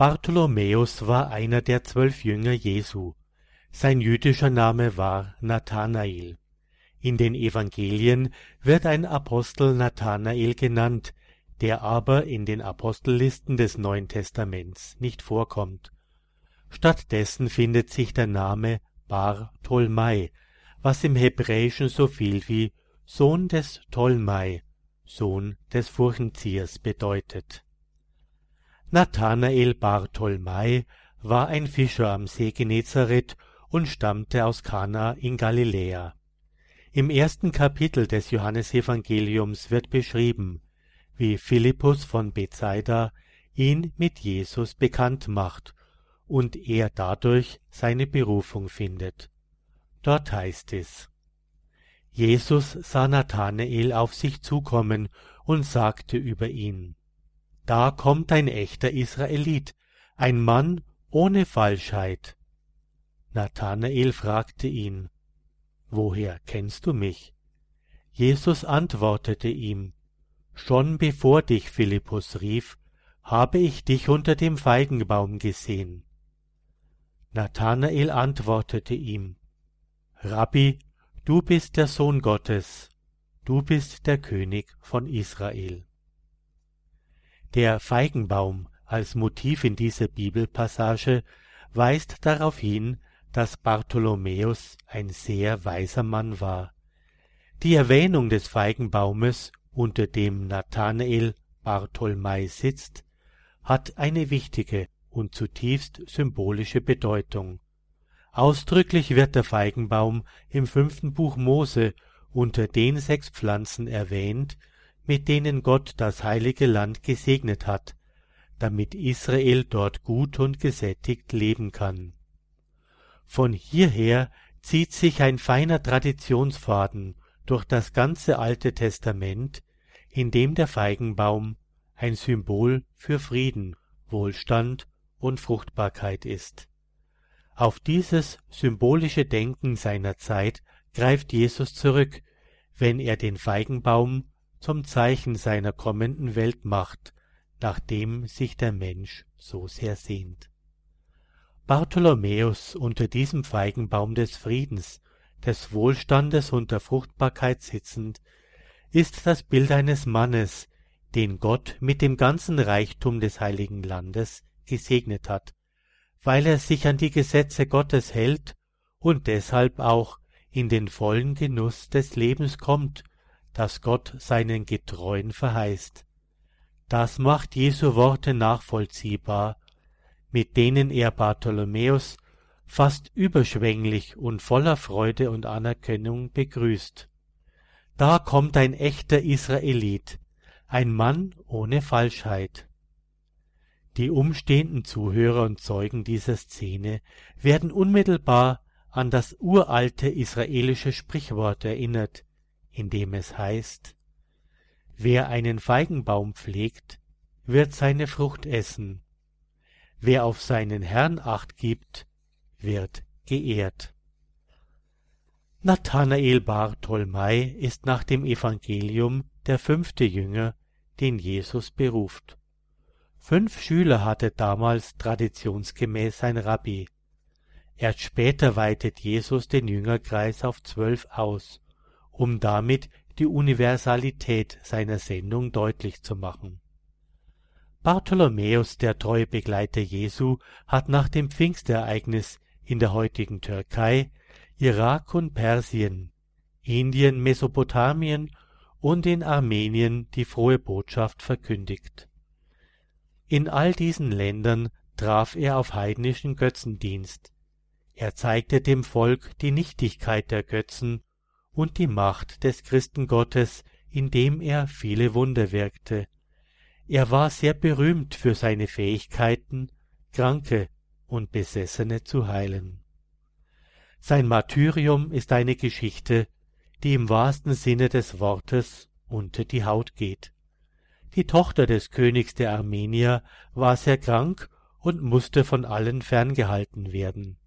Bartholomäus war einer der zwölf Jünger Jesu. Sein jüdischer Name war Nathanael. In den Evangelien wird ein Apostel Nathanael genannt, der aber in den Apostellisten des Neuen Testaments nicht vorkommt. Stattdessen findet sich der Name Bar Tolmai, was im Hebräischen so viel wie Sohn des Tolmai, Sohn des Furchenziehers bedeutet. Nathanael Bar Tolmai war ein Fischer am See Genezareth und stammte aus Kana in Galiläa. Im ersten Kapitel des Johannesevangeliums wird beschrieben, wie Philippus von Bethsaida ihn mit Jesus bekannt macht und er dadurch seine Berufung findet. Dort heißt es, Jesus sah Nathanael auf sich zukommen und sagte über ihn, Da kommt ein echter Israelit, ein Mann ohne Falschheit. Nathanael fragte ihn, Woher kennst du mich? Jesus antwortete ihm, Schon bevor dich Philippus rief, habe ich dich unter dem Feigenbaum gesehen. Nathanael antwortete ihm, Rabbi, du bist der Sohn Gottes, du bist der König von Israel. Der Feigenbaum als Motiv in dieser Bibelpassage weist darauf hin, dass Bartholomäus ein sehr weiser Mann war. Die Erwähnung des Feigenbaumes unter dem Nathanael Bartholmai sitzt, hat eine wichtige und zutiefst symbolische Bedeutung. Ausdrücklich wird der Feigenbaum im fünften Buch Mose unter den sechs Pflanzen erwähnt, mit denen Gott das heilige Land gesegnet hat, damit Israel dort gut und gesättigt leben kann. Von hierher zieht sich ein feiner Traditionsfaden durch das ganze Alte Testament, in dem der Feigenbaum ein Symbol für Frieden, Wohlstand und Fruchtbarkeit ist. Auf dieses symbolische Denken seiner Zeit greift Jesus zurück, wenn er den Feigenbaum zum Zeichen seiner kommenden Welt macht, nach dem sich der Mensch so sehr sehnt. Bartholomäus unter diesem Feigenbaum des Friedens des Wohlstandes und der Fruchtbarkeit sitzend, ist das Bild eines Mannes, den Gott mit dem ganzen Reichtum des heiligen Landes gesegnet hat, weil er sich an die Gesetze Gottes hält und deshalb auch in den vollen Genuss des Lebens kommt, das Gott seinen Getreuen verheißt. Das macht Jesu Worte nachvollziehbar, mit denen er Bartholomäus fast überschwänglich und voller Freude und Anerkennung begrüßt. Da kommt ein echter Israelit, ein Mann ohne Falschheit. Die umstehenden Zuhörer und Zeugen dieser Szene werden unmittelbar an das uralte israelische Sprichwort erinnert, in dem es heißt Wer einen Feigenbaum pflegt, wird seine Frucht essen, wer auf seinen Herrn acht gibt, wird geehrt. Nathanael Bartholmai ist nach dem Evangelium der fünfte Jünger, den Jesus beruft. Fünf Schüler hatte damals traditionsgemäß ein Rabbi. Erst später weitet Jesus den Jüngerkreis auf zwölf aus, um damit die Universalität seiner Sendung deutlich zu machen. Bartholomäus, der treue Begleiter Jesu, hat nach dem Pfingstereignis in der heutigen Türkei, Irak und Persien, Indien, Mesopotamien und in Armenien die frohe Botschaft verkündigt. In all diesen Ländern traf er auf heidnischen Götzendienst. Er zeigte dem Volk die Nichtigkeit der Götzen und die Macht des Christengottes, indem er viele Wunder wirkte. Er war sehr berühmt für seine Fähigkeiten, Kranke und Besessene zu heilen. Sein Martyrium ist eine Geschichte, die im wahrsten Sinne des Wortes unter die Haut geht. Die Tochter des Königs der Armenier war sehr krank und musste von allen ferngehalten werden.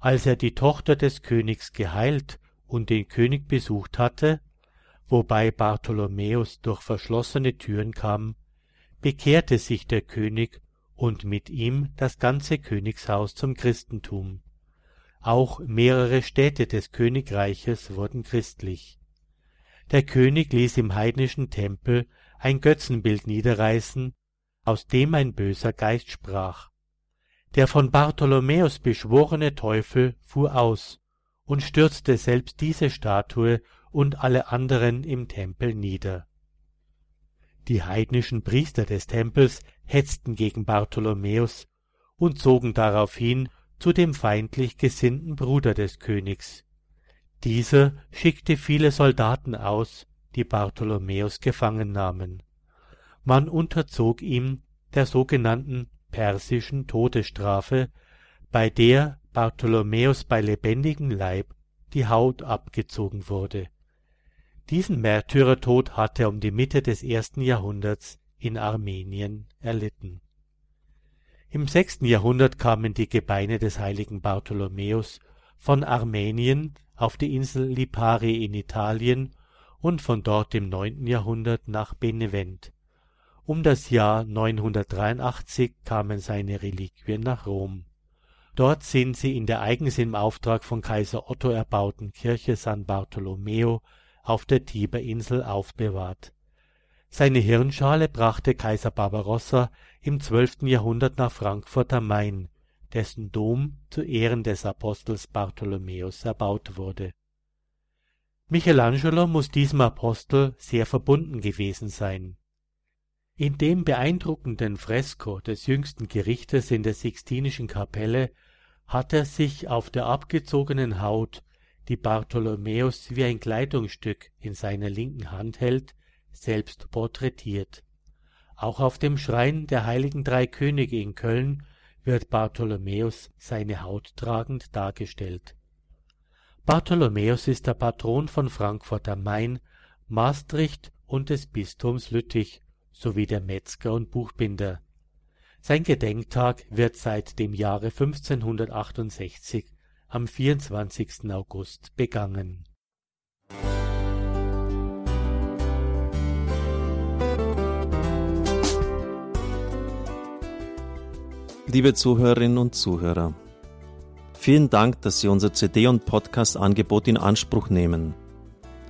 Als er die Tochter des Königs geheilt und den König besucht hatte, wobei Bartholomäus durch verschlossene Türen kam, bekehrte sich der König und mit ihm das ganze Königshaus zum Christentum. Auch mehrere Städte des Königreiches wurden christlich. Der König ließ im heidnischen Tempel ein Götzenbild niederreißen, aus dem ein böser Geist sprach. Der von Bartholomäus beschworene Teufel fuhr aus und stürzte selbst diese Statue und alle anderen im Tempel nieder. Die heidnischen Priester des Tempels hetzten gegen Bartholomäus und zogen daraufhin zu dem feindlich gesinnten Bruder des Königs. Dieser schickte viele Soldaten aus, die Bartholomäus gefangen nahmen. Man unterzog ihm der sogenannten persischen Todesstrafe, bei der Bartholomäus bei lebendigem Leib die Haut abgezogen wurde. Diesen Märtyrertod hatte er um die Mitte des ersten Jahrhunderts in Armenien erlitten. Im sechsten Jahrhundert kamen die Gebeine des heiligen Bartholomäus von Armenien auf die Insel Lipari in Italien und von dort im neunten Jahrhundert nach Benevent. Um das Jahr 983 kamen seine Reliquien nach Rom. Dort sind sie in der eigens im Auftrag von Kaiser Otto erbauten Kirche San Bartolomeo auf der Tiberinsel aufbewahrt. Seine Hirnschale brachte Kaiser Barbarossa im zwölften Jahrhundert nach Frankfurt am Main, dessen Dom zu Ehren des Apostels Bartholomäus erbaut wurde. Michelangelo muss diesem Apostel sehr verbunden gewesen sein. In dem beeindruckenden Fresko des Jüngsten Gerichtes in der Sixtinischen Kapelle hat er sich auf der abgezogenen Haut die Bartholomäus wie ein Kleidungsstück in seiner linken Hand hält, selbst porträtiert. Auch auf dem Schrein der heiligen drei Könige in Köln wird Bartholomäus seine Haut tragend dargestellt. Bartholomäus ist der Patron von Frankfurt am Main, Maastricht und des Bistums Lüttich sowie der Metzger und Buchbinder. Sein Gedenktag wird seit dem Jahre 1568 am 24. August begangen. Liebe Zuhörerinnen und Zuhörer, vielen Dank, dass Sie unser CD- und Podcast-Angebot in Anspruch nehmen.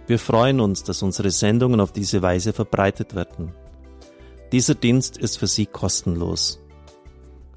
Wir freuen uns, dass unsere Sendungen auf diese Weise verbreitet werden. Dieser Dienst ist für Sie kostenlos.